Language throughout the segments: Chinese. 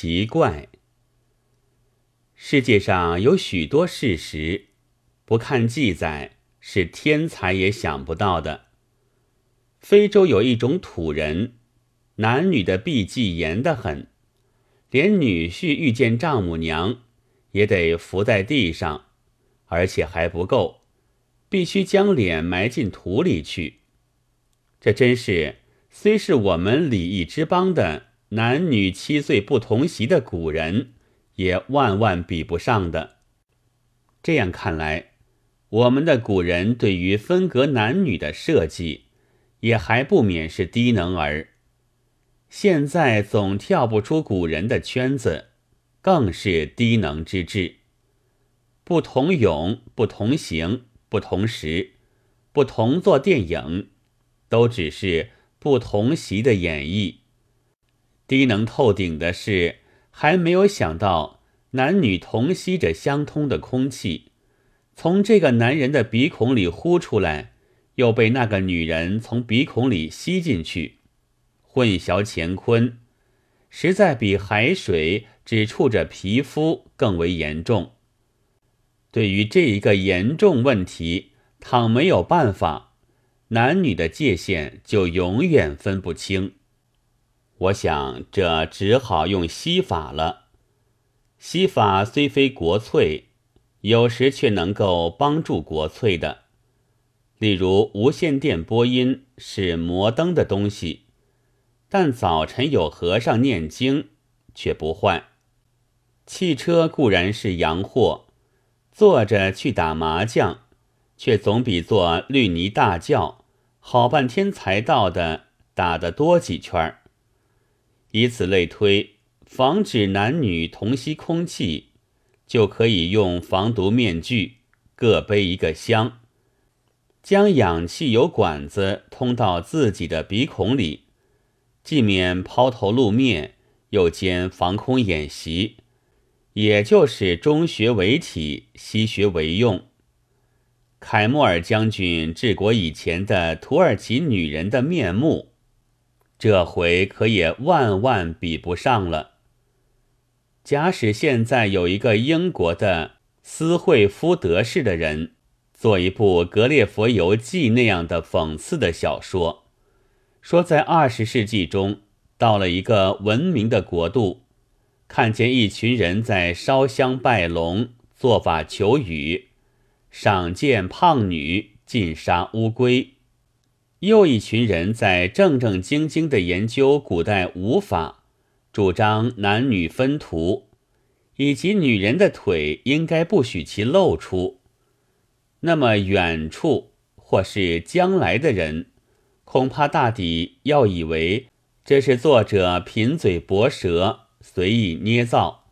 奇怪。世界上有许多事实，不看记载是天才也想不到的。非洲有一种土人，男女的避忌严得很，连女婿遇见丈母娘，也得伏在地上，而且还不够，必须将脸埋进土里去。这真是虽是我们礼义之邦的男女七岁不同席的古人。也万万比不上的。这样看来，我们的古人对于分隔男女的设计，也还不免是低能儿。现在总跳不出古人的圈子，更是低能之至。不同勇，不同行，不同时，不同做电影，都只是不同席的演绎。低能透顶的是。还没有想到男女同吸着相通的空气，从这个男人的鼻孔里呼出来，又被那个女人从鼻孔里吸进去，混淆乾坤，实在比海水只触着皮肤更为严重。对于这一个严重问题，倘没有办法，男女的界限就永远分不清。我想，这只好用西法了。西法虽非国粹，有时却能够帮助国粹的。例如，无线电播音是摩登的东西，但早晨有和尚念经却不换。汽车固然是洋货，坐着去打麻将，却总比坐绿泥大轿好半天才到的打得多几圈儿。以此类推，防止男女同吸空气，就可以用防毒面具，各背一个箱，将氧气由管子通到自己的鼻孔里，既免抛头露面，又兼防空演习，也就是中学为体，西学为用。凯莫尔将军治国以前的土耳其女人的面目。这回可也万万比不上了。假使现在有一个英国的斯惠夫德式的人，做一部《格列佛游记》那样的讽刺的小说，说在二十世纪中，到了一个文明的国度，看见一群人在烧香拜龙、做法求雨，赏见胖女，尽杀乌龟。又一群人在正正经经地研究古代武法，主张男女分途，以及女人的腿应该不许其露出。那么远处或是将来的人，恐怕大抵要以为这是作者贫嘴薄舌，随意捏造，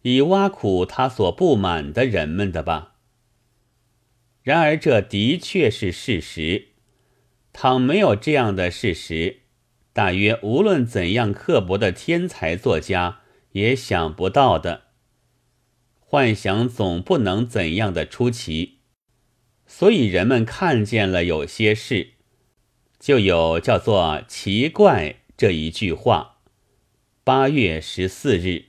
以挖苦他所不满的人们的吧。然而这的确是事实。倘没有这样的事实，大约无论怎样刻薄的天才作家也想不到的。幻想总不能怎样的出奇，所以人们看见了有些事，就有叫做奇怪这一句话。八月十四日。